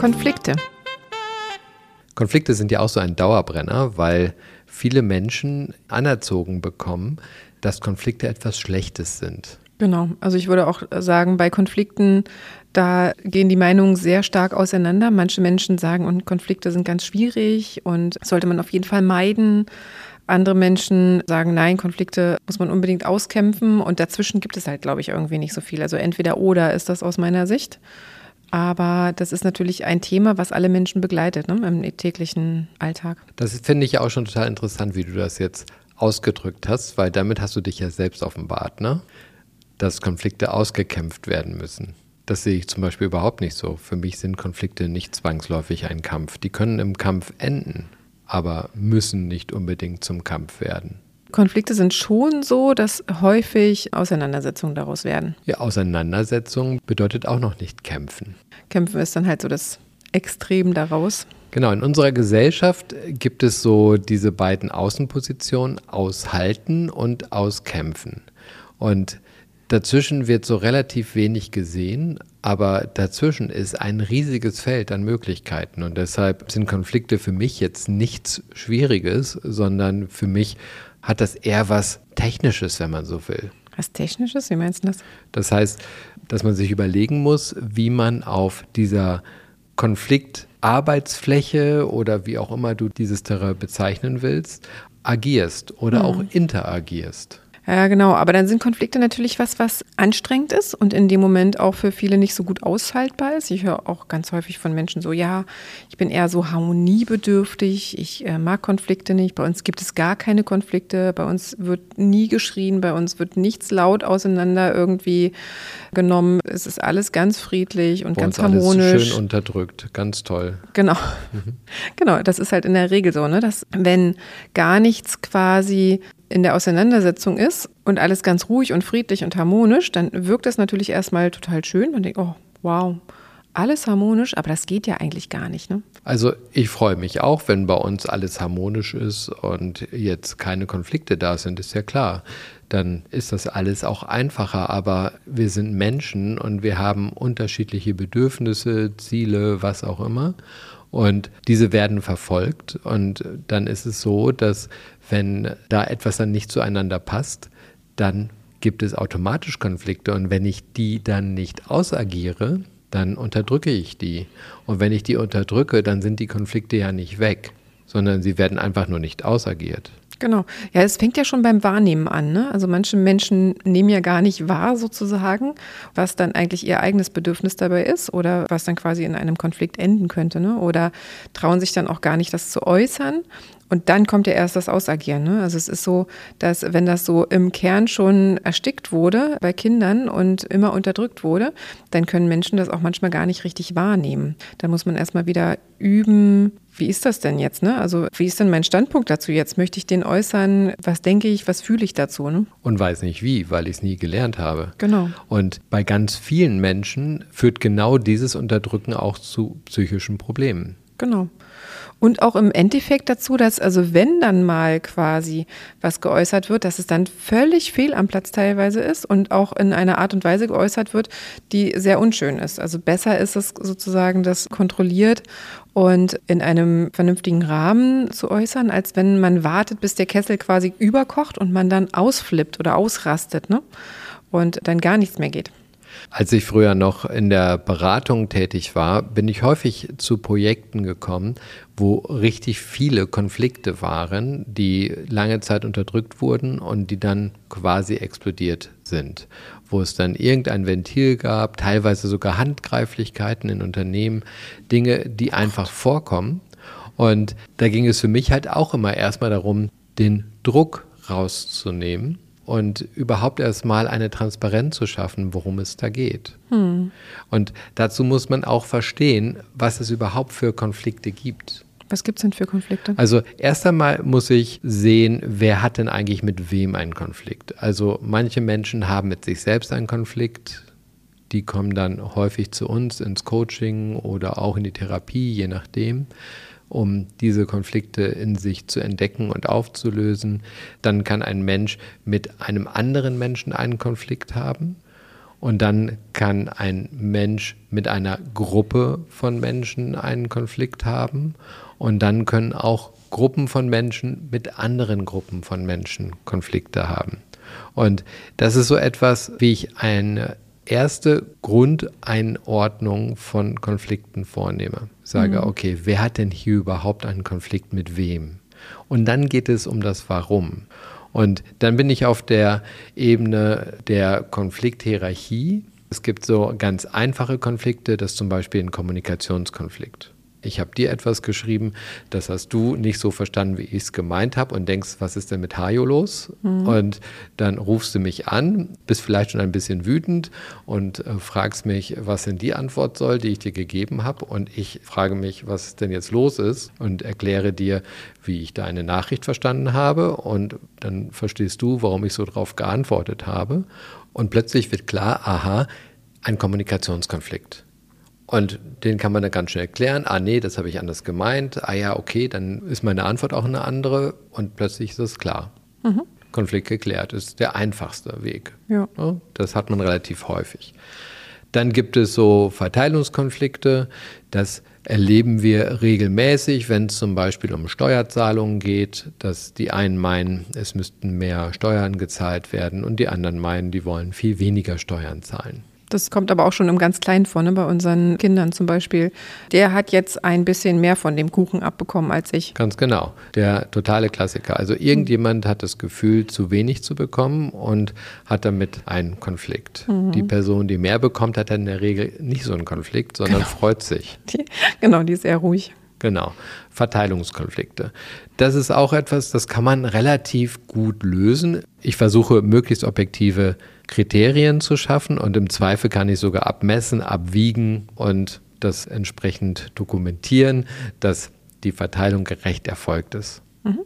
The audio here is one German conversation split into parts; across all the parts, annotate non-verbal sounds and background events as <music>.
Konflikte. Konflikte sind ja auch so ein Dauerbrenner, weil viele Menschen anerzogen bekommen, dass Konflikte etwas Schlechtes sind. Genau, also ich würde auch sagen, bei Konflikten, da gehen die Meinungen sehr stark auseinander. Manche Menschen sagen, und Konflikte sind ganz schwierig und sollte man auf jeden Fall meiden. Andere Menschen sagen, nein, Konflikte muss man unbedingt auskämpfen und dazwischen gibt es halt, glaube ich, irgendwie nicht so viel. Also entweder oder ist das aus meiner Sicht. Aber das ist natürlich ein Thema, was alle Menschen begleitet ne, im täglichen Alltag. Das finde ich ja auch schon total interessant, wie du das jetzt ausgedrückt hast, weil damit hast du dich ja selbst offenbart, ne? dass Konflikte ausgekämpft werden müssen. Das sehe ich zum Beispiel überhaupt nicht so. Für mich sind Konflikte nicht zwangsläufig ein Kampf. Die können im Kampf enden aber müssen nicht unbedingt zum Kampf werden. Konflikte sind schon so, dass häufig Auseinandersetzungen daraus werden. Ja, Auseinandersetzung bedeutet auch noch nicht kämpfen. Kämpfen ist dann halt so das Extrem daraus. Genau, in unserer Gesellschaft gibt es so diese beiden Außenpositionen, aushalten und auskämpfen. Und Dazwischen wird so relativ wenig gesehen, aber dazwischen ist ein riesiges Feld an Möglichkeiten und deshalb sind Konflikte für mich jetzt nichts Schwieriges, sondern für mich hat das eher was Technisches, wenn man so will. Was Technisches? Wie meinst du das? Das heißt, dass man sich überlegen muss, wie man auf dieser Konfliktarbeitsfläche oder wie auch immer du dieses Terrain bezeichnen willst, agierst oder mhm. auch interagierst. Ja, genau. Aber dann sind Konflikte natürlich was, was anstrengend ist und in dem Moment auch für viele nicht so gut aushaltbar ist. Ich höre auch ganz häufig von Menschen so, ja, ich bin eher so harmoniebedürftig, ich äh, mag Konflikte nicht. Bei uns gibt es gar keine Konflikte, bei uns wird nie geschrien, bei uns wird nichts laut auseinander irgendwie genommen. Es ist alles ganz friedlich und bei ganz harmonisch. Alles schön unterdrückt, ganz toll. Genau. Mhm. <laughs> Genau, das ist halt in der Regel so, ne, dass wenn gar nichts quasi in der Auseinandersetzung ist und alles ganz ruhig und friedlich und harmonisch, dann wirkt das natürlich erstmal total schön. Man denkt, oh, wow, alles harmonisch, aber das geht ja eigentlich gar nicht. Ne? Also ich freue mich auch, wenn bei uns alles harmonisch ist und jetzt keine Konflikte da sind, ist ja klar. Dann ist das alles auch einfacher, aber wir sind Menschen und wir haben unterschiedliche Bedürfnisse, Ziele, was auch immer. Und diese werden verfolgt. Und dann ist es so, dass wenn da etwas dann nicht zueinander passt, dann gibt es automatisch Konflikte. Und wenn ich die dann nicht ausagiere, dann unterdrücke ich die. Und wenn ich die unterdrücke, dann sind die Konflikte ja nicht weg, sondern sie werden einfach nur nicht ausagiert. Genau. Ja, es fängt ja schon beim Wahrnehmen an. Ne? Also manche Menschen nehmen ja gar nicht wahr, sozusagen, was dann eigentlich ihr eigenes Bedürfnis dabei ist oder was dann quasi in einem Konflikt enden könnte. Ne? Oder trauen sich dann auch gar nicht, das zu äußern. Und dann kommt ja erst das Ausagieren. Ne? Also es ist so, dass wenn das so im Kern schon erstickt wurde bei Kindern und immer unterdrückt wurde, dann können Menschen das auch manchmal gar nicht richtig wahrnehmen. Dann muss man erstmal wieder üben, wie ist das denn jetzt? Ne? Also wie ist denn mein Standpunkt dazu jetzt? Möchte ich den äußern? Was denke ich? Was fühle ich dazu? Ne? Und weiß nicht wie, weil ich es nie gelernt habe. Genau. Und bei ganz vielen Menschen führt genau dieses Unterdrücken auch zu psychischen Problemen. Genau. Und auch im Endeffekt dazu, dass also wenn dann mal quasi was geäußert wird, dass es dann völlig fehl am Platz teilweise ist und auch in einer Art und Weise geäußert wird, die sehr unschön ist. Also besser ist es sozusagen, das kontrolliert und in einem vernünftigen Rahmen zu äußern, als wenn man wartet, bis der Kessel quasi überkocht und man dann ausflippt oder ausrastet ne? und dann gar nichts mehr geht. Als ich früher noch in der Beratung tätig war, bin ich häufig zu Projekten gekommen, wo richtig viele Konflikte waren, die lange Zeit unterdrückt wurden und die dann quasi explodiert sind. Wo es dann irgendein Ventil gab, teilweise sogar Handgreiflichkeiten in Unternehmen, Dinge, die einfach vorkommen. Und da ging es für mich halt auch immer erstmal darum, den Druck rauszunehmen und überhaupt erst mal eine Transparenz zu schaffen, worum es da geht. Hm. Und dazu muss man auch verstehen, was es überhaupt für Konflikte gibt. Was gibt es denn für Konflikte? Also erst einmal muss ich sehen, wer hat denn eigentlich mit wem einen Konflikt. Also manche Menschen haben mit sich selbst einen Konflikt, die kommen dann häufig zu uns ins Coaching oder auch in die Therapie, je nachdem um diese Konflikte in sich zu entdecken und aufzulösen. Dann kann ein Mensch mit einem anderen Menschen einen Konflikt haben. Und dann kann ein Mensch mit einer Gruppe von Menschen einen Konflikt haben. Und dann können auch Gruppen von Menschen mit anderen Gruppen von Menschen Konflikte haben. Und das ist so etwas, wie ich eine erste Grundeinordnung von Konflikten vornehme. Sage, mhm. okay, wer hat denn hier überhaupt einen Konflikt mit wem? Und dann geht es um das Warum. Und dann bin ich auf der Ebene der Konflikthierarchie. Es gibt so ganz einfache Konflikte, das ist zum Beispiel ein Kommunikationskonflikt ich habe dir etwas geschrieben, das hast du nicht so verstanden, wie ich es gemeint habe und denkst, was ist denn mit Hajo los? Mhm. Und dann rufst du mich an, bist vielleicht schon ein bisschen wütend und äh, fragst mich, was denn die Antwort soll, die ich dir gegeben habe. Und ich frage mich, was denn jetzt los ist und erkläre dir, wie ich deine Nachricht verstanden habe. Und dann verstehst du, warum ich so darauf geantwortet habe. Und plötzlich wird klar, aha, ein Kommunikationskonflikt. Und den kann man dann ganz schnell erklären. Ah, nee, das habe ich anders gemeint. Ah ja, okay, dann ist meine Antwort auch eine andere und plötzlich ist es klar. Mhm. Konflikt geklärt ist der einfachste Weg. Ja. Das hat man relativ häufig. Dann gibt es so Verteilungskonflikte. Das erleben wir regelmäßig, wenn es zum Beispiel um Steuerzahlungen geht, dass die einen meinen, es müssten mehr Steuern gezahlt werden und die anderen meinen, die wollen viel weniger Steuern zahlen. Das kommt aber auch schon im ganz Kleinen vor, ne? bei unseren Kindern zum Beispiel. Der hat jetzt ein bisschen mehr von dem Kuchen abbekommen als ich. Ganz genau. Der totale Klassiker. Also irgendjemand hat das Gefühl, zu wenig zu bekommen und hat damit einen Konflikt. Mhm. Die Person, die mehr bekommt, hat dann in der Regel nicht so einen Konflikt, sondern genau. freut sich. <laughs> Die, genau, die ist eher ruhig. Genau, Verteilungskonflikte. Das ist auch etwas, das kann man relativ gut lösen. Ich versuche möglichst objektive Kriterien zu schaffen und im Zweifel kann ich sogar abmessen, abwiegen und das entsprechend dokumentieren, dass die Verteilung gerecht erfolgt ist. Mhm.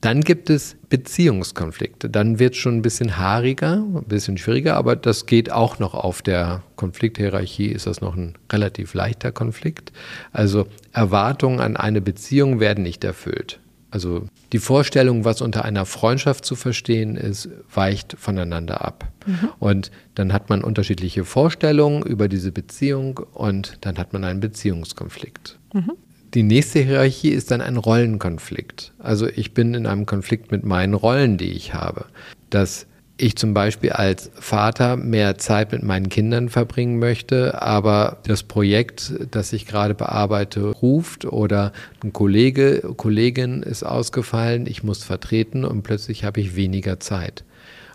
Dann gibt es Beziehungskonflikte. Dann wird es schon ein bisschen haariger, ein bisschen schwieriger, aber das geht auch noch auf der Konflikthierarchie, ist das noch ein relativ leichter Konflikt. Also Erwartungen an eine Beziehung werden nicht erfüllt. Also die Vorstellung, was unter einer Freundschaft zu verstehen ist, weicht voneinander ab. Mhm. Und dann hat man unterschiedliche Vorstellungen über diese Beziehung und dann hat man einen Beziehungskonflikt. Mhm. Die nächste Hierarchie ist dann ein Rollenkonflikt. Also ich bin in einem Konflikt mit meinen Rollen, die ich habe. Das ich zum Beispiel als Vater mehr Zeit mit meinen Kindern verbringen möchte, aber das Projekt, das ich gerade bearbeite, ruft oder ein Kollege, Kollegin ist ausgefallen, ich muss vertreten und plötzlich habe ich weniger Zeit.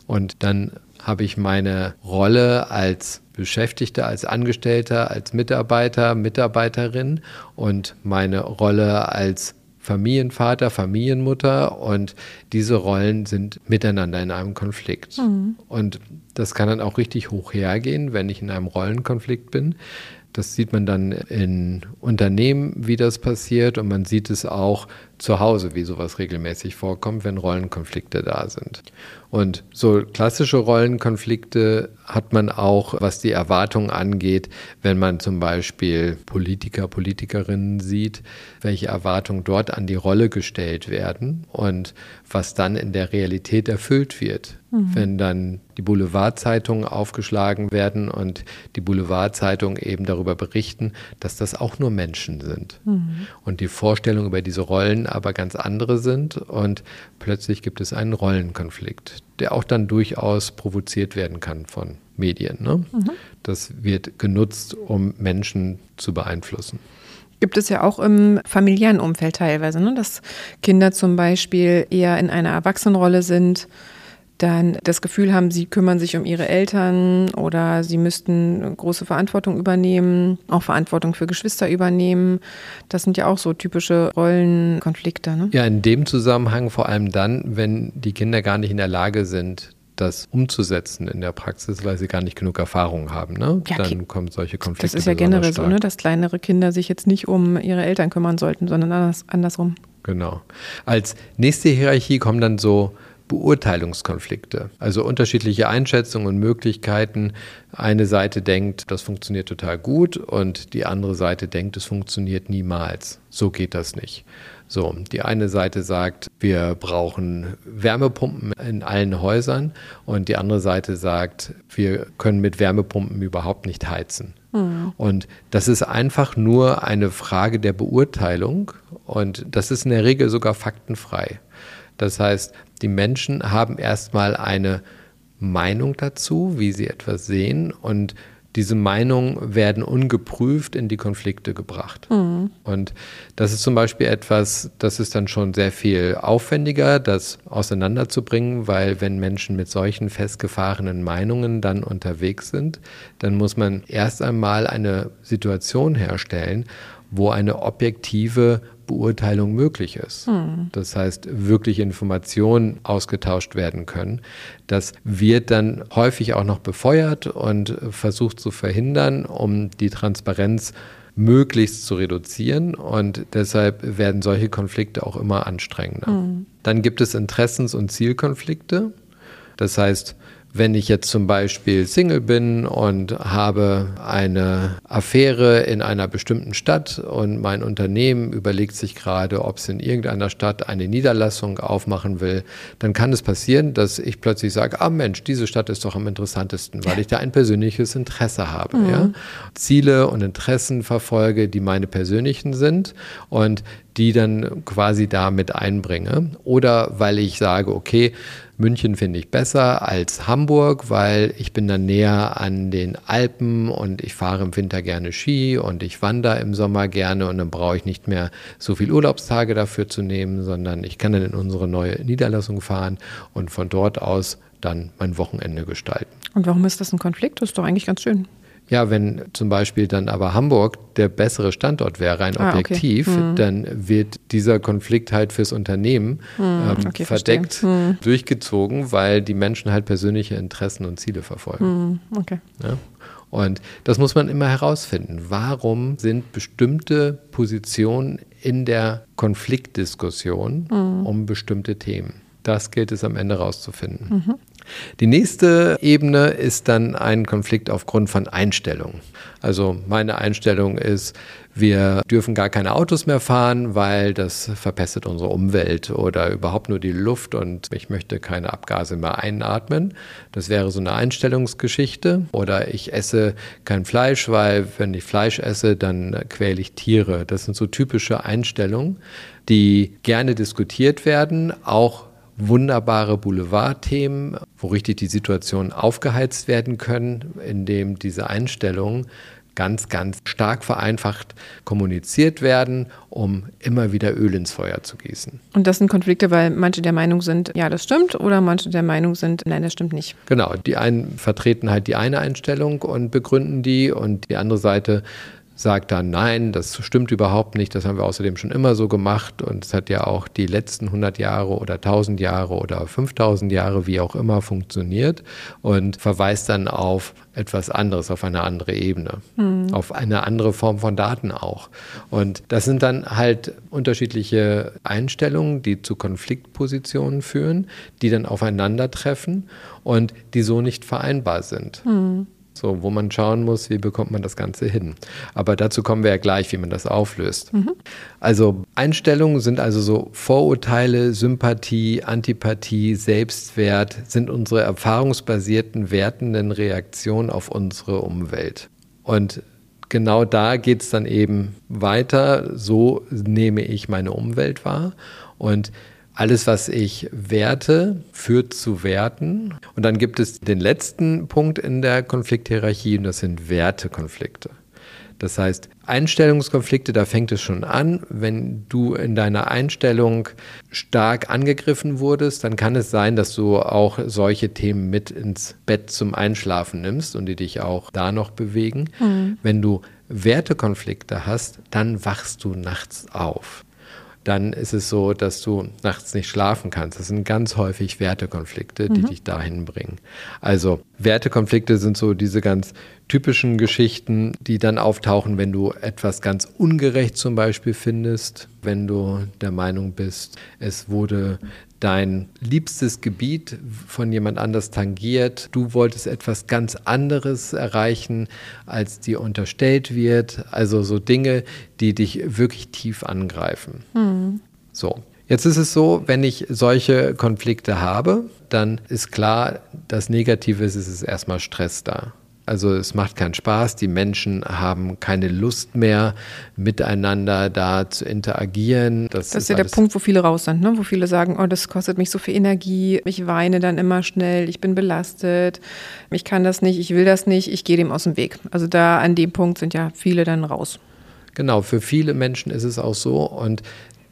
Und dann habe ich meine Rolle als Beschäftigter, als Angestellter, als Mitarbeiter, Mitarbeiterin und meine Rolle als Familienvater, Familienmutter und diese Rollen sind miteinander in einem Konflikt. Mhm. Und das kann dann auch richtig hoch hergehen, wenn ich in einem Rollenkonflikt bin. Das sieht man dann in Unternehmen, wie das passiert und man sieht es auch zu Hause, wie sowas regelmäßig vorkommt, wenn Rollenkonflikte da sind. Und so klassische Rollenkonflikte hat man auch, was die Erwartungen angeht, wenn man zum Beispiel Politiker, Politikerinnen sieht, welche Erwartungen dort an die Rolle gestellt werden und was dann in der Realität erfüllt wird. Mhm. Wenn dann die Boulevardzeitungen aufgeschlagen werden und die Boulevardzeitungen eben darüber berichten, dass das auch nur Menschen sind. Mhm. Und die Vorstellungen über diese Rollen aber ganz andere sind und plötzlich gibt es einen Rollenkonflikt, der auch dann durchaus provoziert werden kann von Medien. Ne? Mhm. Das wird genutzt, um Menschen zu beeinflussen. Gibt es ja auch im familiären Umfeld teilweise, ne? dass Kinder zum Beispiel eher in einer Erwachsenenrolle sind dann das Gefühl haben, sie kümmern sich um ihre Eltern oder sie müssten große Verantwortung übernehmen, auch Verantwortung für Geschwister übernehmen. Das sind ja auch so typische Rollenkonflikte. Ne? Ja, in dem Zusammenhang vor allem dann, wenn die Kinder gar nicht in der Lage sind, das umzusetzen in der Praxis, weil sie gar nicht genug Erfahrung haben. Ne? Ja, Dann kommen solche Konflikte. Das ist ja generell so, ne? dass kleinere Kinder sich jetzt nicht um ihre Eltern kümmern sollten, sondern anders, andersrum. Genau. Als nächste Hierarchie kommen dann so Beurteilungskonflikte, also unterschiedliche Einschätzungen und Möglichkeiten. Eine Seite denkt, das funktioniert total gut und die andere Seite denkt, es funktioniert niemals. So geht das nicht. So, die eine Seite sagt, wir brauchen Wärmepumpen in allen Häusern und die andere Seite sagt, wir können mit Wärmepumpen überhaupt nicht heizen. Mhm. Und das ist einfach nur eine Frage der Beurteilung und das ist in der Regel sogar faktenfrei. Das heißt, die Menschen haben erstmal eine Meinung dazu, wie sie etwas sehen und diese Meinungen werden ungeprüft in die Konflikte gebracht. Mhm. Und das ist zum Beispiel etwas, das ist dann schon sehr viel aufwendiger, das auseinanderzubringen, weil wenn Menschen mit solchen festgefahrenen Meinungen dann unterwegs sind, dann muss man erst einmal eine Situation herstellen, wo eine objektive Beurteilung möglich ist. Hm. Das heißt, wirklich Informationen ausgetauscht werden können. Das wird dann häufig auch noch befeuert und versucht zu verhindern, um die Transparenz möglichst zu reduzieren. Und deshalb werden solche Konflikte auch immer anstrengender. Hm. Dann gibt es Interessens- und Zielkonflikte. Das heißt, wenn ich jetzt zum Beispiel Single bin und habe eine Affäre in einer bestimmten Stadt und mein Unternehmen überlegt sich gerade, ob es in irgendeiner Stadt eine Niederlassung aufmachen will, dann kann es passieren, dass ich plötzlich sage, ah Mensch, diese Stadt ist doch am interessantesten, weil ich da ein persönliches Interesse habe. Mhm. Ja? Ziele und Interessen verfolge, die meine persönlichen sind und die dann quasi da mit einbringe. Oder weil ich sage, okay, München finde ich besser als Hamburg, weil ich bin dann näher an den Alpen und ich fahre im Winter gerne Ski und ich wandere im Sommer gerne und dann brauche ich nicht mehr so viel Urlaubstage dafür zu nehmen, sondern ich kann dann in unsere neue Niederlassung fahren und von dort aus dann mein Wochenende gestalten. Und warum ist das ein Konflikt? Das ist doch eigentlich ganz schön. Ja, wenn zum Beispiel dann aber Hamburg der bessere Standort wäre, rein ah, objektiv, okay. hm. dann wird dieser Konflikt halt fürs Unternehmen hm. ähm, okay, verdeckt hm. durchgezogen, weil die Menschen halt persönliche Interessen und Ziele verfolgen. Hm, okay. Ja? Und das muss man immer herausfinden. Warum sind bestimmte Positionen in der Konfliktdiskussion hm. um bestimmte Themen? Das gilt es am Ende herauszufinden. Mhm. Die nächste Ebene ist dann ein Konflikt aufgrund von Einstellungen. Also meine Einstellung ist, wir dürfen gar keine Autos mehr fahren, weil das verpestet unsere Umwelt oder überhaupt nur die Luft und ich möchte keine Abgase mehr einatmen. Das wäre so eine Einstellungsgeschichte. Oder ich esse kein Fleisch, weil wenn ich Fleisch esse, dann quäle ich Tiere. Das sind so typische Einstellungen, die gerne diskutiert werden, auch wunderbare Boulevardthemen, wo richtig die Situationen aufgeheizt werden können, indem diese Einstellungen ganz, ganz stark vereinfacht kommuniziert werden, um immer wieder Öl ins Feuer zu gießen. Und das sind Konflikte, weil manche der Meinung sind, ja, das stimmt, oder manche der Meinung sind, nein, das stimmt nicht. Genau, die einen vertreten halt die eine Einstellung und begründen die und die andere Seite sagt dann, nein, das stimmt überhaupt nicht, das haben wir außerdem schon immer so gemacht und es hat ja auch die letzten 100 Jahre oder 1000 Jahre oder 5000 Jahre, wie auch immer, funktioniert und verweist dann auf etwas anderes, auf eine andere Ebene, mhm. auf eine andere Form von Daten auch. Und das sind dann halt unterschiedliche Einstellungen, die zu Konfliktpositionen führen, die dann aufeinandertreffen und die so nicht vereinbar sind. Mhm. So, wo man schauen muss, wie bekommt man das Ganze hin. Aber dazu kommen wir ja gleich, wie man das auflöst. Mhm. Also Einstellungen sind also so Vorurteile, Sympathie, Antipathie, Selbstwert, sind unsere erfahrungsbasierten, wertenden Reaktionen auf unsere Umwelt. Und genau da geht es dann eben weiter. So nehme ich meine Umwelt wahr. Und alles, was ich werte, führt zu Werten. Und dann gibt es den letzten Punkt in der Konflikthierarchie und das sind Wertekonflikte. Das heißt, Einstellungskonflikte, da fängt es schon an. Wenn du in deiner Einstellung stark angegriffen wurdest, dann kann es sein, dass du auch solche Themen mit ins Bett zum Einschlafen nimmst und die dich auch da noch bewegen. Mhm. Wenn du Wertekonflikte hast, dann wachst du nachts auf dann ist es so, dass du nachts nicht schlafen kannst. Das sind ganz häufig Wertekonflikte, die mhm. dich dahin bringen. Also Wertekonflikte sind so diese ganz typischen Geschichten, die dann auftauchen, wenn du etwas ganz ungerecht zum Beispiel findest, wenn du der Meinung bist, es wurde dein liebstes Gebiet von jemand anders tangiert, du wolltest etwas ganz anderes erreichen, als dir unterstellt wird, also so Dinge, die dich wirklich tief angreifen. Mhm. So. Jetzt ist es so, wenn ich solche Konflikte habe, dann ist klar, das Negative ist, es ist erstmal Stress da. Also es macht keinen Spaß, die Menschen haben keine Lust mehr, miteinander da zu interagieren. Das, das ist ja der Punkt, wo viele raus sind, ne? wo viele sagen, oh, das kostet mich so viel Energie, ich weine dann immer schnell, ich bin belastet, ich kann das nicht, ich will das nicht, ich gehe dem aus dem Weg. Also da an dem Punkt sind ja viele dann raus. Genau, für viele Menschen ist es auch so und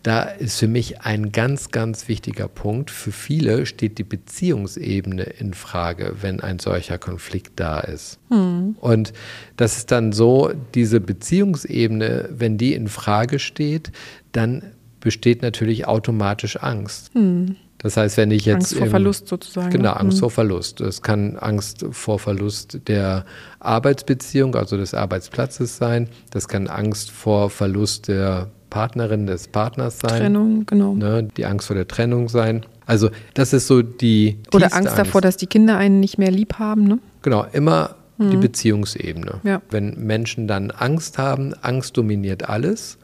da ist für mich ein ganz, ganz wichtiger Punkt. Für viele steht die Beziehungsebene in Frage, wenn ein solcher Konflikt da ist. Hm. Und das ist dann so, diese Beziehungsebene, wenn die in Frage steht, dann besteht natürlich automatisch Angst. Hm. Das heißt, wenn ich jetzt. Angst vor im, Verlust sozusagen. Genau, ne? Angst hm. vor Verlust. Es kann Angst vor Verlust der Arbeitsbeziehung, also des Arbeitsplatzes sein. Das kann Angst vor Verlust der Partnerin des Partners sein. Trennung, genau. Ne, die Angst vor der Trennung sein. Also das ist so die. Oder Angst, Angst davor, dass die Kinder einen nicht mehr lieb haben. Ne? Genau, immer mhm. die Beziehungsebene. Ja. Wenn Menschen dann Angst haben, Angst dominiert alles.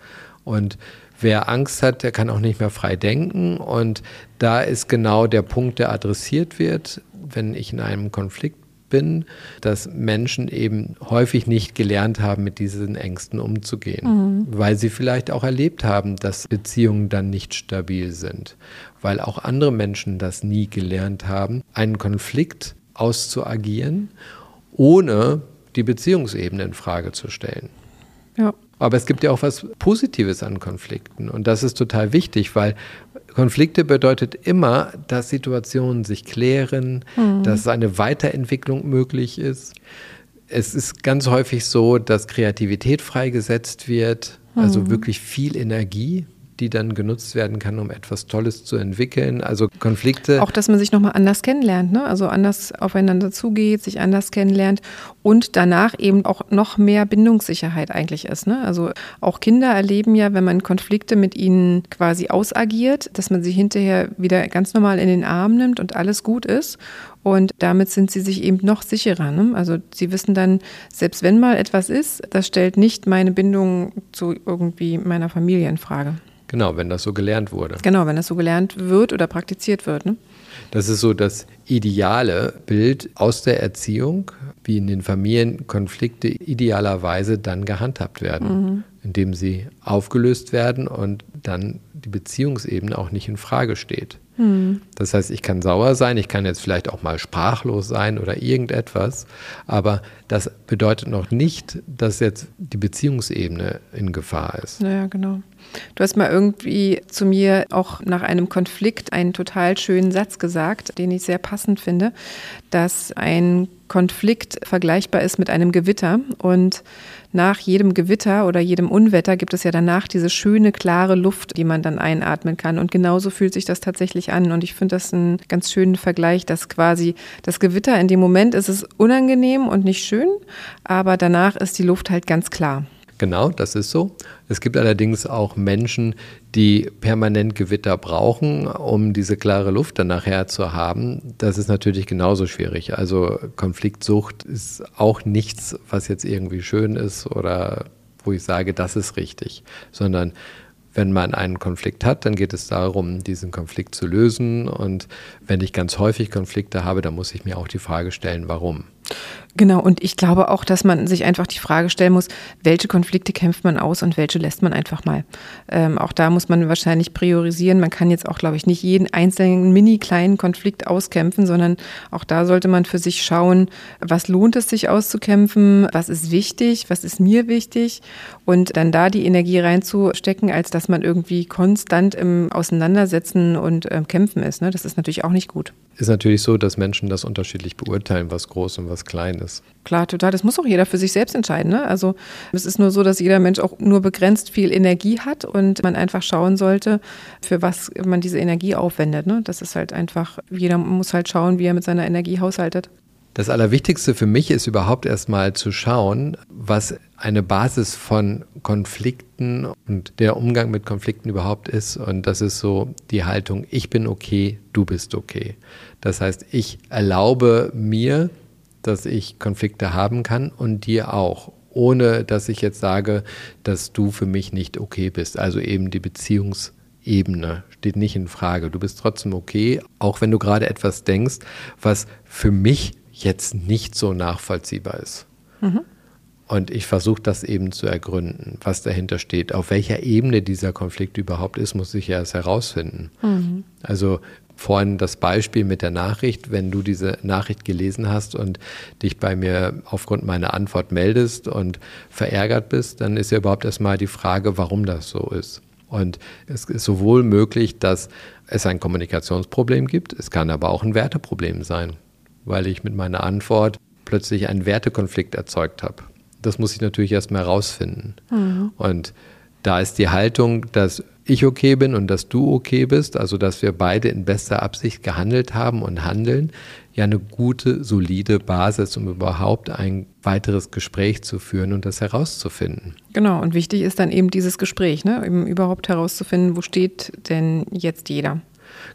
Und wer Angst hat, der kann auch nicht mehr frei denken. Und da ist genau der Punkt, der adressiert wird, wenn ich in einem Konflikt bin, dass Menschen eben häufig nicht gelernt haben, mit diesen Ängsten umzugehen, mhm. weil sie vielleicht auch erlebt haben, dass Beziehungen dann nicht stabil sind, weil auch andere Menschen das nie gelernt haben, einen Konflikt auszuagieren, ohne die Beziehungsebene in Frage zu stellen. Ja. Aber es gibt ja auch was Positives an Konflikten. Und das ist total wichtig, weil Konflikte bedeutet immer, dass Situationen sich klären, mhm. dass eine Weiterentwicklung möglich ist. Es ist ganz häufig so, dass Kreativität freigesetzt wird, also mhm. wirklich viel Energie die dann genutzt werden kann, um etwas Tolles zu entwickeln. Also Konflikte. Auch, dass man sich nochmal anders kennenlernt, ne? also anders aufeinander zugeht, sich anders kennenlernt und danach eben auch noch mehr Bindungssicherheit eigentlich ist. Ne? Also auch Kinder erleben ja, wenn man Konflikte mit ihnen quasi ausagiert, dass man sie hinterher wieder ganz normal in den Arm nimmt und alles gut ist. Und damit sind sie sich eben noch sicherer. Ne? Also sie wissen dann, selbst wenn mal etwas ist, das stellt nicht meine Bindung zu irgendwie meiner Familie in Frage. Genau, wenn das so gelernt wurde. Genau, wenn das so gelernt wird oder praktiziert wird. Ne? Das ist so das ideale Bild aus der Erziehung, wie in den Familien Konflikte idealerweise dann gehandhabt werden, mhm. indem sie aufgelöst werden und dann die Beziehungsebene auch nicht in Frage steht. Mhm. Das heißt, ich kann sauer sein, ich kann jetzt vielleicht auch mal sprachlos sein oder irgendetwas, aber das bedeutet noch nicht, dass jetzt die Beziehungsebene in Gefahr ist. Ja, genau. Du hast mal irgendwie zu mir auch nach einem Konflikt einen total schönen Satz gesagt, den ich sehr passend finde, dass ein Konflikt vergleichbar ist mit einem Gewitter und nach jedem Gewitter oder jedem Unwetter gibt es ja danach diese schöne, klare Luft, die man dann einatmen kann. Und genauso fühlt sich das tatsächlich an. Und ich finde das einen ganz schönen Vergleich, dass quasi das Gewitter in dem Moment ist es unangenehm und nicht schön, aber danach ist die Luft halt ganz klar. Genau, das ist so. Es gibt allerdings auch Menschen, die permanent Gewitter brauchen, um diese klare Luft dann nachher zu haben. Das ist natürlich genauso schwierig. Also Konfliktsucht ist auch nichts, was jetzt irgendwie schön ist oder wo ich sage, das ist richtig, sondern wenn man einen Konflikt hat, dann geht es darum, diesen Konflikt zu lösen. Und wenn ich ganz häufig Konflikte habe, dann muss ich mir auch die Frage stellen, warum. Genau, und ich glaube auch, dass man sich einfach die Frage stellen muss, welche Konflikte kämpft man aus und welche lässt man einfach mal. Ähm, auch da muss man wahrscheinlich priorisieren. Man kann jetzt auch, glaube ich, nicht jeden einzelnen mini kleinen Konflikt auskämpfen, sondern auch da sollte man für sich schauen, was lohnt es sich auszukämpfen, was ist wichtig, was ist mir wichtig und dann da die Energie reinzustecken, als dass man irgendwie konstant im Auseinandersetzen und äh, Kämpfen ist. Ne? Das ist natürlich auch nicht gut. Ist natürlich so, dass Menschen das unterschiedlich beurteilen, was groß und was klein ist. Klar, total. Das muss auch jeder für sich selbst entscheiden. Ne? Also es ist nur so, dass jeder Mensch auch nur begrenzt viel Energie hat und man einfach schauen sollte, für was man diese Energie aufwendet. Ne? Das ist halt einfach, jeder muss halt schauen, wie er mit seiner Energie haushaltet. Das Allerwichtigste für mich ist überhaupt erstmal zu schauen, was eine Basis von Konflikten und der Umgang mit Konflikten überhaupt ist. Und das ist so die Haltung, ich bin okay, du bist okay. Das heißt, ich erlaube mir, dass ich Konflikte haben kann und dir auch, ohne dass ich jetzt sage, dass du für mich nicht okay bist. Also eben die Beziehungsebene steht nicht in Frage. Du bist trotzdem okay, auch wenn du gerade etwas denkst, was für mich jetzt nicht so nachvollziehbar ist. Mhm. Und ich versuche das eben zu ergründen, was dahinter steht. Auf welcher Ebene dieser Konflikt überhaupt ist, muss ich erst herausfinden. Mhm. Also vorhin das Beispiel mit der Nachricht, wenn du diese Nachricht gelesen hast und dich bei mir aufgrund meiner Antwort meldest und verärgert bist, dann ist ja überhaupt erstmal die Frage, warum das so ist. Und es ist sowohl möglich, dass es ein Kommunikationsproblem gibt, es kann aber auch ein Werteproblem sein weil ich mit meiner Antwort plötzlich einen Wertekonflikt erzeugt habe. Das muss ich natürlich erstmal herausfinden. Mhm. Und da ist die Haltung, dass ich okay bin und dass du okay bist, also dass wir beide in bester Absicht gehandelt haben und handeln, ja eine gute, solide Basis, um überhaupt ein weiteres Gespräch zu führen und das herauszufinden. Genau, und wichtig ist dann eben dieses Gespräch, ne? eben überhaupt herauszufinden, wo steht denn jetzt jeder.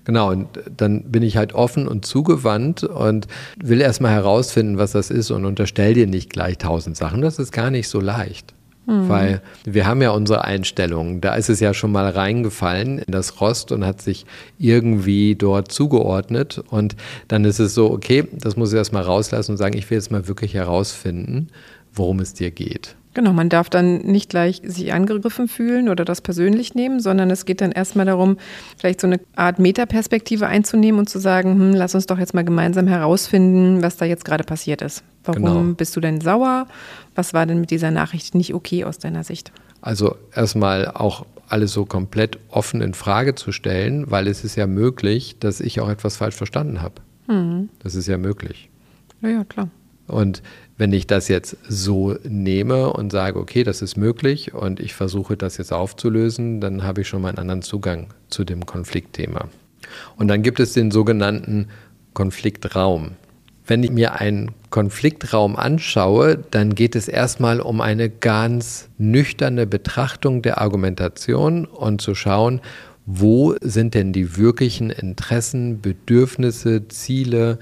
Genau, und dann bin ich halt offen und zugewandt und will erstmal herausfinden, was das ist und unterstell dir nicht gleich tausend Sachen. Das ist gar nicht so leicht. Mhm. Weil wir haben ja unsere Einstellungen. Da ist es ja schon mal reingefallen in das Rost und hat sich irgendwie dort zugeordnet. Und dann ist es so, okay, das muss ich erstmal rauslassen und sagen, ich will jetzt mal wirklich herausfinden, worum es dir geht. Genau, man darf dann nicht gleich sich angegriffen fühlen oder das persönlich nehmen, sondern es geht dann erstmal darum, vielleicht so eine Art Metaperspektive einzunehmen und zu sagen, hm, lass uns doch jetzt mal gemeinsam herausfinden, was da jetzt gerade passiert ist. Warum genau. bist du denn sauer? Was war denn mit dieser Nachricht nicht okay aus deiner Sicht? Also erstmal auch alles so komplett offen in Frage zu stellen, weil es ist ja möglich, dass ich auch etwas falsch verstanden habe. Mhm. Das ist ja möglich. Ja, ja, klar. Und wenn ich das jetzt so nehme und sage, okay, das ist möglich und ich versuche das jetzt aufzulösen, dann habe ich schon mal einen anderen Zugang zu dem Konfliktthema. Und dann gibt es den sogenannten Konfliktraum. Wenn ich mir einen Konfliktraum anschaue, dann geht es erstmal um eine ganz nüchterne Betrachtung der Argumentation und zu schauen, wo sind denn die wirklichen Interessen, Bedürfnisse, Ziele,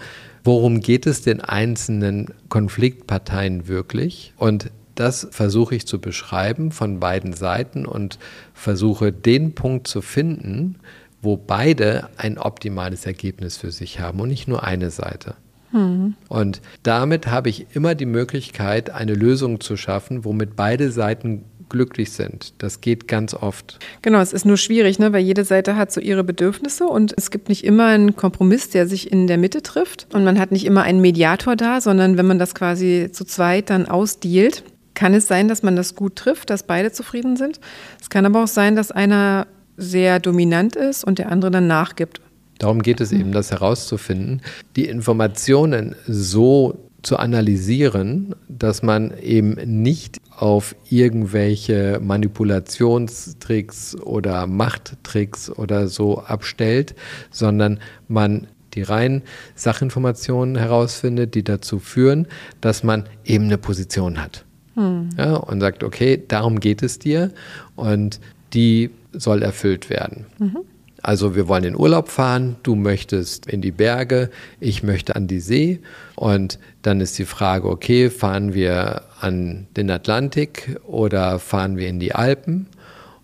worum geht es den einzelnen Konfliktparteien wirklich? Und das versuche ich zu beschreiben von beiden Seiten und versuche den Punkt zu finden, wo beide ein optimales Ergebnis für sich haben und nicht nur eine Seite. Hm. Und damit habe ich immer die Möglichkeit, eine Lösung zu schaffen, womit beide Seiten glücklich sind. Das geht ganz oft. Genau, es ist nur schwierig, ne? weil jede Seite hat so ihre Bedürfnisse und es gibt nicht immer einen Kompromiss, der sich in der Mitte trifft und man hat nicht immer einen Mediator da, sondern wenn man das quasi zu zweit dann ausdealt, kann es sein, dass man das gut trifft, dass beide zufrieden sind. Es kann aber auch sein, dass einer sehr dominant ist und der andere dann nachgibt. Darum geht es eben, das herauszufinden, die Informationen so zu analysieren, dass man eben nicht auf irgendwelche Manipulationstricks oder Machttricks oder so abstellt, sondern man die reinen Sachinformationen herausfindet, die dazu führen, dass man eben eine Position hat. Hm. Ja, und sagt, okay, darum geht es dir und die soll erfüllt werden. Mhm. Also wir wollen in Urlaub fahren, du möchtest in die Berge, ich möchte an die See und dann ist die Frage, okay, fahren wir an den Atlantik oder fahren wir in die Alpen?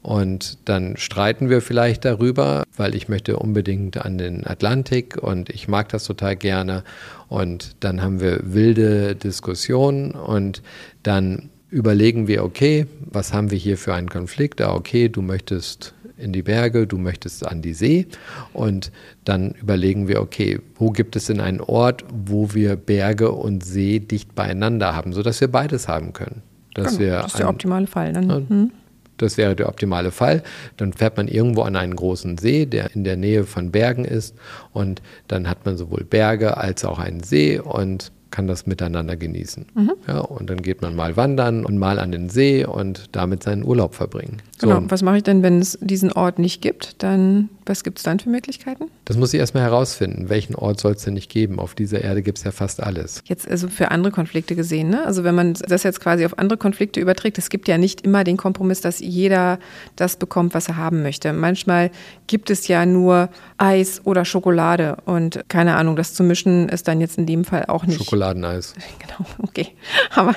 Und dann streiten wir vielleicht darüber, weil ich möchte unbedingt an den Atlantik und ich mag das total gerne. Und dann haben wir wilde Diskussionen und dann überlegen wir, okay, was haben wir hier für einen Konflikt? Ah, okay, du möchtest in die Berge, du möchtest an die See. Und dann überlegen wir, okay, wo gibt es denn einen Ort, wo wir Berge und See dicht beieinander haben, sodass wir beides haben können. Dass genau, wir das ist der optimale Fall. Dann. Mhm. Das wäre der optimale Fall. Dann fährt man irgendwo an einen großen See, der in der Nähe von Bergen ist. Und dann hat man sowohl Berge als auch einen See und kann das miteinander genießen. Mhm. Ja, und dann geht man mal wandern und mal an den See und damit seinen Urlaub verbringen. So. Genau. Was mache ich denn, wenn es diesen Ort nicht gibt? Dann, was gibt es dann für Möglichkeiten? Das muss ich erstmal herausfinden. Welchen Ort soll es denn nicht geben? Auf dieser Erde gibt es ja fast alles. Jetzt also für andere Konflikte gesehen, ne? Also wenn man das jetzt quasi auf andere Konflikte überträgt, es gibt ja nicht immer den Kompromiss, dass jeder das bekommt, was er haben möchte. Manchmal gibt es ja nur Eis oder Schokolade und keine Ahnung, das zu mischen ist dann jetzt in dem Fall auch nicht. Schokoladeneis. <laughs> Genau, okay. Aber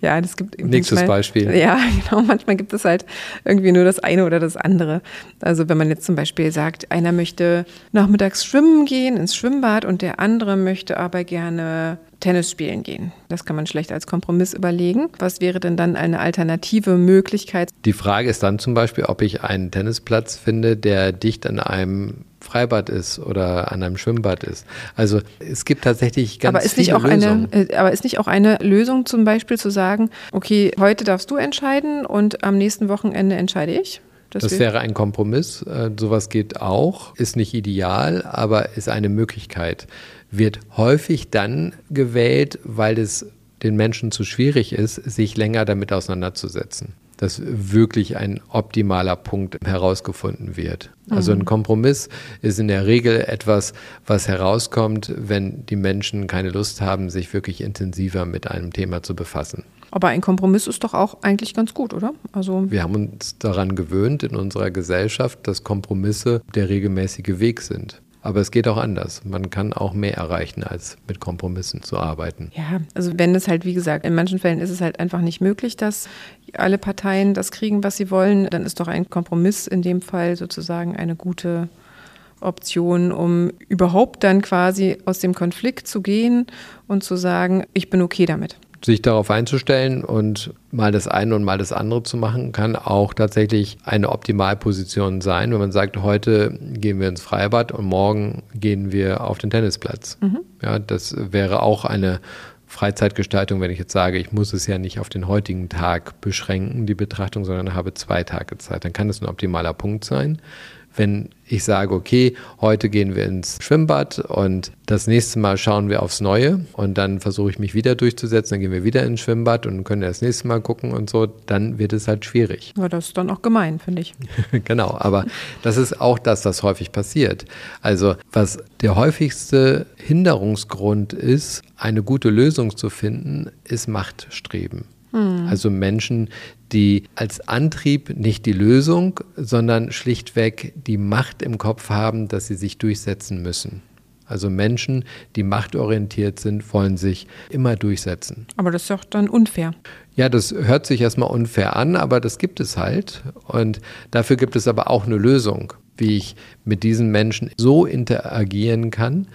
ja, das gibt. Nächstes manchmal, Beispiel. Ja, <laughs> genau. Manchmal gibt es halt irgendwie nur das eine oder das andere. Also wenn man jetzt zum Beispiel sagt, einer möchte nachmittags schwimmen gehen ins Schwimmbad und der andere möchte aber gerne Tennis spielen gehen. Das kann man schlecht als Kompromiss überlegen. Was wäre denn dann eine alternative Möglichkeit? Die Frage ist dann zum Beispiel, ob ich einen Tennisplatz finde, der dicht an einem Freibad ist oder an einem Schwimmbad ist. Also es gibt tatsächlich ganz aber ist viele nicht auch Lösungen. Eine, äh, aber ist nicht auch eine Lösung zum Beispiel zu sagen, okay, heute darfst du entscheiden und am nächsten Wochenende entscheide ich? Das, das wäre ein Kompromiss. Äh, sowas geht auch. Ist nicht ideal, aber ist eine Möglichkeit. Wird häufig dann gewählt, weil es den Menschen zu schwierig ist, sich länger damit auseinanderzusetzen dass wirklich ein optimaler Punkt herausgefunden wird. Also ein mhm. Kompromiss ist in der Regel etwas, was herauskommt, wenn die Menschen keine Lust haben, sich wirklich intensiver mit einem Thema zu befassen. Aber ein Kompromiss ist doch auch eigentlich ganz gut, oder? Also wir haben uns daran gewöhnt in unserer Gesellschaft, dass Kompromisse der regelmäßige Weg sind. Aber es geht auch anders. Man kann auch mehr erreichen, als mit Kompromissen zu arbeiten. Ja, also wenn es halt, wie gesagt, in manchen Fällen ist es halt einfach nicht möglich, dass alle Parteien das kriegen, was sie wollen, dann ist doch ein Kompromiss in dem Fall sozusagen eine gute Option, um überhaupt dann quasi aus dem Konflikt zu gehen und zu sagen, ich bin okay damit sich darauf einzustellen und mal das eine und mal das andere zu machen, kann auch tatsächlich eine Optimalposition sein, wenn man sagt, heute gehen wir ins Freibad und morgen gehen wir auf den Tennisplatz. Mhm. Ja, das wäre auch eine Freizeitgestaltung, wenn ich jetzt sage, ich muss es ja nicht auf den heutigen Tag beschränken, die Betrachtung, sondern habe zwei Tage Zeit. Dann kann das ein optimaler Punkt sein wenn ich sage, okay, heute gehen wir ins Schwimmbad und das nächste Mal schauen wir aufs Neue und dann versuche ich mich wieder durchzusetzen, dann gehen wir wieder ins Schwimmbad und können das nächste Mal gucken und so, dann wird es halt schwierig. Ja, das ist dann auch gemein, finde ich. <laughs> genau, aber das ist auch das, was häufig passiert. Also was der häufigste Hinderungsgrund ist, eine gute Lösung zu finden, ist Machtstreben. Hm. Also Menschen, die als Antrieb nicht die Lösung, sondern schlichtweg die Macht im Kopf haben, dass sie sich durchsetzen müssen. Also Menschen, die machtorientiert sind, wollen sich immer durchsetzen. Aber das ist doch dann unfair. Ja, das hört sich erstmal unfair an, aber das gibt es halt. Und dafür gibt es aber auch eine Lösung, wie ich mit diesen Menschen so interagieren kann,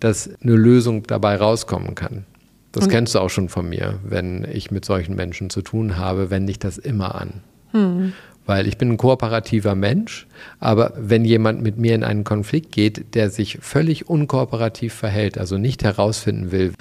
dass eine Lösung dabei rauskommen kann. Das und kennst du auch schon von mir. Wenn ich mit solchen Menschen zu tun habe, wende ich das immer an. Hm. Weil ich bin ein kooperativer Mensch, aber wenn jemand mit mir in einen Konflikt geht, der sich völlig unkooperativ verhält, also nicht herausfinden will,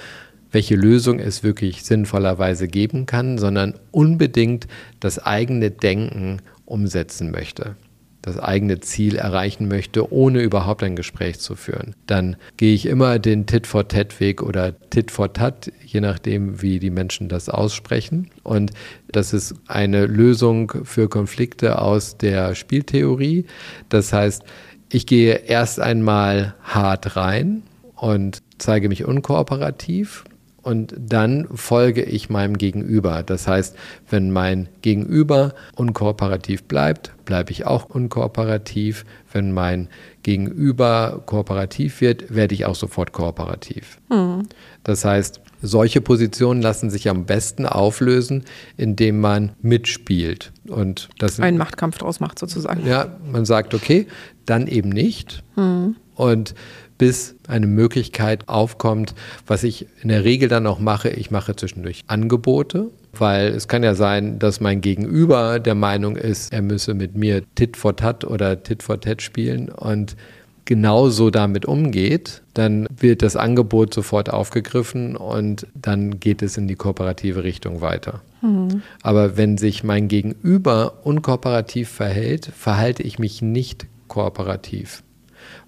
welche Lösung es wirklich sinnvollerweise geben kann, sondern unbedingt das eigene Denken umsetzen möchte das eigene Ziel erreichen möchte, ohne überhaupt ein Gespräch zu führen. Dann gehe ich immer den Tit-for-Tat-Weg oder Tit-for-Tat, je nachdem, wie die Menschen das aussprechen. Und das ist eine Lösung für Konflikte aus der Spieltheorie. Das heißt, ich gehe erst einmal hart rein und zeige mich unkooperativ und dann folge ich meinem Gegenüber. Das heißt, wenn mein Gegenüber unkooperativ bleibt, bleibe ich auch unkooperativ. Wenn mein Gegenüber kooperativ wird, werde ich auch sofort kooperativ. Mhm. Das heißt, solche Positionen lassen sich am besten auflösen, indem man mitspielt. Und das einen Machtkampf draus macht sozusagen. Ja, man sagt, okay, dann eben nicht. Mhm. Und bis eine Möglichkeit aufkommt, was ich in der Regel dann auch mache, ich mache zwischendurch Angebote, weil es kann ja sein, dass mein Gegenüber der Meinung ist, er müsse mit mir Tit for Tat oder Tit for Tat spielen und genauso damit umgeht, dann wird das Angebot sofort aufgegriffen und dann geht es in die kooperative Richtung weiter. Mhm. Aber wenn sich mein Gegenüber unkooperativ verhält, verhalte ich mich nicht kooperativ,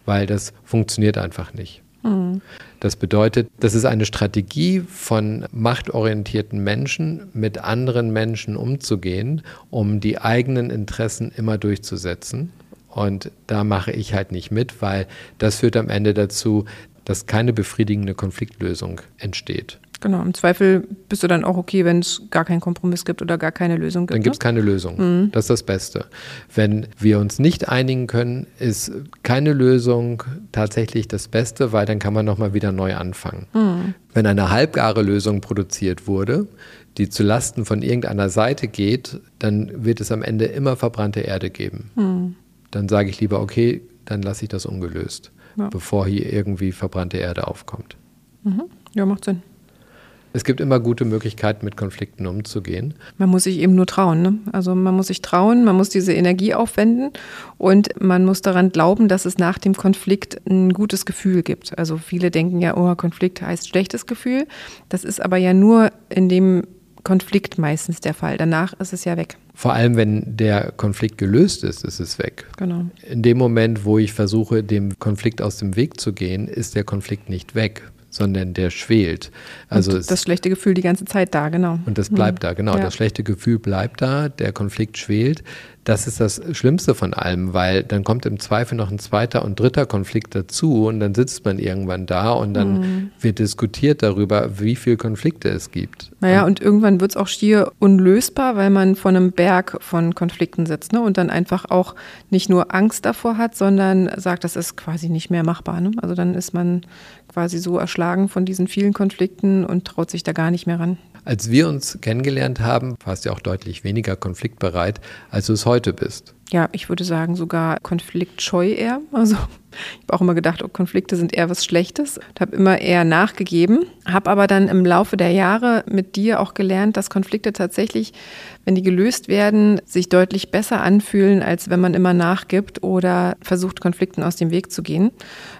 weil das funktioniert einfach nicht. Mhm. Das bedeutet, das ist eine Strategie von machtorientierten Menschen, mit anderen Menschen umzugehen, um die eigenen Interessen immer durchzusetzen. Und da mache ich halt nicht mit, weil das führt am Ende dazu, dass keine befriedigende Konfliktlösung entsteht. Genau, im Zweifel bist du dann auch okay, wenn es gar keinen Kompromiss gibt oder gar keine Lösung gibt. Dann gibt es ne? keine Lösung. Mhm. Das ist das Beste. Wenn wir uns nicht einigen können, ist keine Lösung tatsächlich das Beste, weil dann kann man nochmal wieder neu anfangen. Mhm. Wenn eine halbgare Lösung produziert wurde, die zu Lasten von irgendeiner Seite geht, dann wird es am Ende immer verbrannte Erde geben. Mhm. Dann sage ich lieber, okay, dann lasse ich das ungelöst, ja. bevor hier irgendwie verbrannte Erde aufkommt. Mhm. Ja, macht Sinn. Es gibt immer gute Möglichkeiten, mit Konflikten umzugehen. Man muss sich eben nur trauen. Ne? Also man muss sich trauen, man muss diese Energie aufwenden und man muss daran glauben, dass es nach dem Konflikt ein gutes Gefühl gibt. Also viele denken ja, oh, Konflikt heißt schlechtes Gefühl. Das ist aber ja nur in dem Konflikt meistens der Fall. Danach ist es ja weg. Vor allem, wenn der Konflikt gelöst ist, ist es weg. Genau. In dem Moment, wo ich versuche, dem Konflikt aus dem Weg zu gehen, ist der Konflikt nicht weg, sondern der schwelt. Also und das schlechte Gefühl die ganze Zeit da, genau. Und das bleibt hm. da, genau. Ja. Das schlechte Gefühl bleibt da, der Konflikt schwelt. Das ist das Schlimmste von allem, weil dann kommt im Zweifel noch ein zweiter und dritter Konflikt dazu und dann sitzt man irgendwann da und dann mhm. wird diskutiert darüber, wie viele Konflikte es gibt. Naja, und, und irgendwann wird es auch schier unlösbar, weil man vor einem Berg von Konflikten sitzt ne? und dann einfach auch nicht nur Angst davor hat, sondern sagt, das ist quasi nicht mehr machbar. Ne? Also dann ist man quasi so erschlagen von diesen vielen Konflikten und traut sich da gar nicht mehr ran. Als wir uns kennengelernt haben, warst du auch deutlich weniger konfliktbereit, als du es heute bist. Ja, ich würde sagen sogar konfliktscheu eher. Also <laughs> ich habe auch immer gedacht, oh, Konflikte sind eher was Schlechtes. Ich habe immer eher nachgegeben, habe aber dann im Laufe der Jahre mit dir auch gelernt, dass Konflikte tatsächlich, wenn die gelöst werden, sich deutlich besser anfühlen, als wenn man immer nachgibt oder versucht, Konflikten aus dem Weg zu gehen.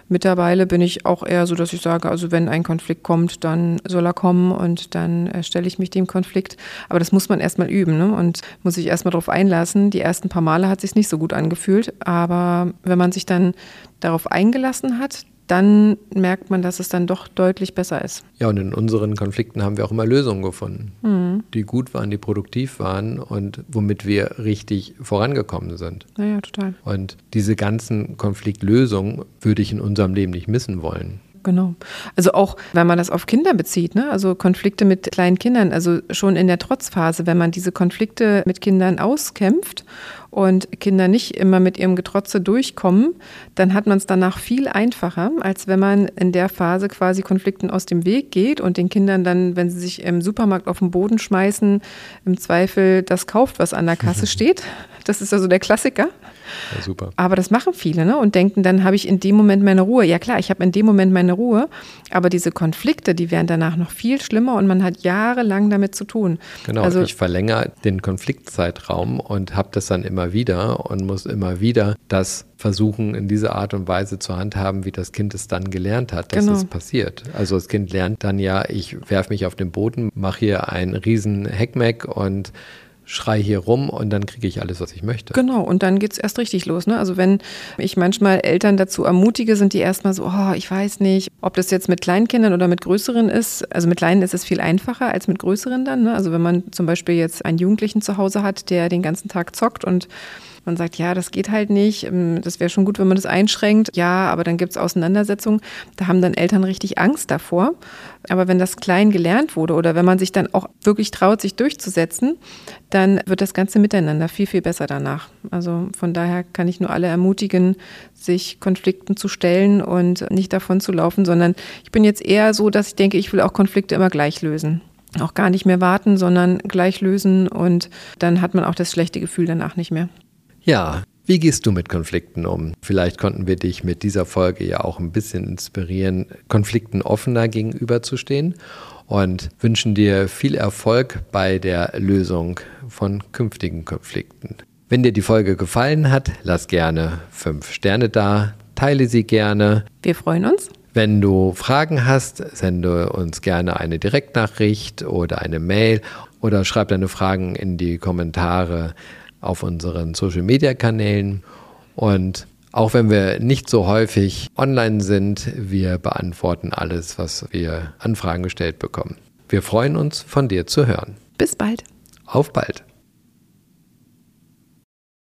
Mittlerweile bin ich auch eher so, dass ich sage, also wenn ein Konflikt kommt, dann soll er kommen und dann äh, stelle ich mich dem Konflikt. Aber das muss man erstmal üben ne? und muss sich erstmal darauf einlassen. Die ersten paar Male hat sich nicht so gut angefühlt, aber wenn man sich dann darauf eingelassen hat, dann merkt man, dass es dann doch deutlich besser ist. Ja, und in unseren Konflikten haben wir auch immer Lösungen gefunden, mhm. die gut waren, die produktiv waren und womit wir richtig vorangekommen sind. Ja, ja, total. Und diese ganzen Konfliktlösungen würde ich in unserem Leben nicht missen wollen. Genau. Also auch, wenn man das auf Kinder bezieht, ne? also Konflikte mit kleinen Kindern, also schon in der Trotzphase, wenn man diese Konflikte mit Kindern auskämpft und Kinder nicht immer mit ihrem Getrotze durchkommen, dann hat man es danach viel einfacher, als wenn man in der Phase quasi Konflikten aus dem Weg geht und den Kindern dann, wenn sie sich im Supermarkt auf den Boden schmeißen, im Zweifel das kauft, was an der Kasse <laughs> steht. Das ist also der Klassiker. Ja, super. Aber das machen viele ne? und denken, dann habe ich in dem Moment meine Ruhe. Ja klar, ich habe in dem Moment meine Ruhe, aber diese Konflikte, die werden danach noch viel schlimmer und man hat jahrelang damit zu tun. Genau, also, ich verlängere den Konfliktzeitraum und habe das dann immer wieder und muss immer wieder das versuchen, in dieser Art und Weise zu handhaben, wie das Kind es dann gelernt hat, dass genau. es passiert. Also das Kind lernt dann ja, ich werfe mich auf den Boden, mache hier einen riesen Heckmeck und schrei hier rum und dann kriege ich alles, was ich möchte. Genau, und dann geht es erst richtig los. Ne? Also wenn ich manchmal Eltern dazu ermutige, sind die erstmal so, oh, ich weiß nicht, ob das jetzt mit Kleinkindern oder mit größeren ist. Also mit Kleinen ist es viel einfacher als mit größeren dann. Ne? Also wenn man zum Beispiel jetzt einen Jugendlichen zu Hause hat, der den ganzen Tag zockt und man sagt, ja, das geht halt nicht, ähm, das wäre schon gut, wenn man das einschränkt. Ja, aber dann gibt es Auseinandersetzungen. Da haben dann Eltern richtig Angst davor. Aber wenn das klein gelernt wurde oder wenn man sich dann auch wirklich traut, sich durchzusetzen, dann wird das ganze Miteinander viel, viel besser danach. Also von daher kann ich nur alle ermutigen, sich Konflikten zu stellen und nicht davon zu laufen, sondern ich bin jetzt eher so, dass ich denke, ich will auch Konflikte immer gleich lösen auch gar nicht mehr warten, sondern gleich lösen und dann hat man auch das schlechte Gefühl danach nicht mehr. Ja, wie gehst du mit Konflikten um? Vielleicht konnten wir dich mit dieser Folge ja auch ein bisschen inspirieren, Konflikten offener gegenüberzustehen und wünschen dir viel Erfolg bei der Lösung von künftigen Konflikten. Wenn dir die Folge gefallen hat, lass gerne fünf Sterne da, teile sie gerne. Wir freuen uns. Wenn du Fragen hast, sende uns gerne eine Direktnachricht oder eine Mail oder schreib deine Fragen in die Kommentare auf unseren Social-Media-Kanälen. Und auch wenn wir nicht so häufig online sind, wir beantworten alles, was wir an Fragen gestellt bekommen. Wir freuen uns, von dir zu hören. Bis bald. Auf bald.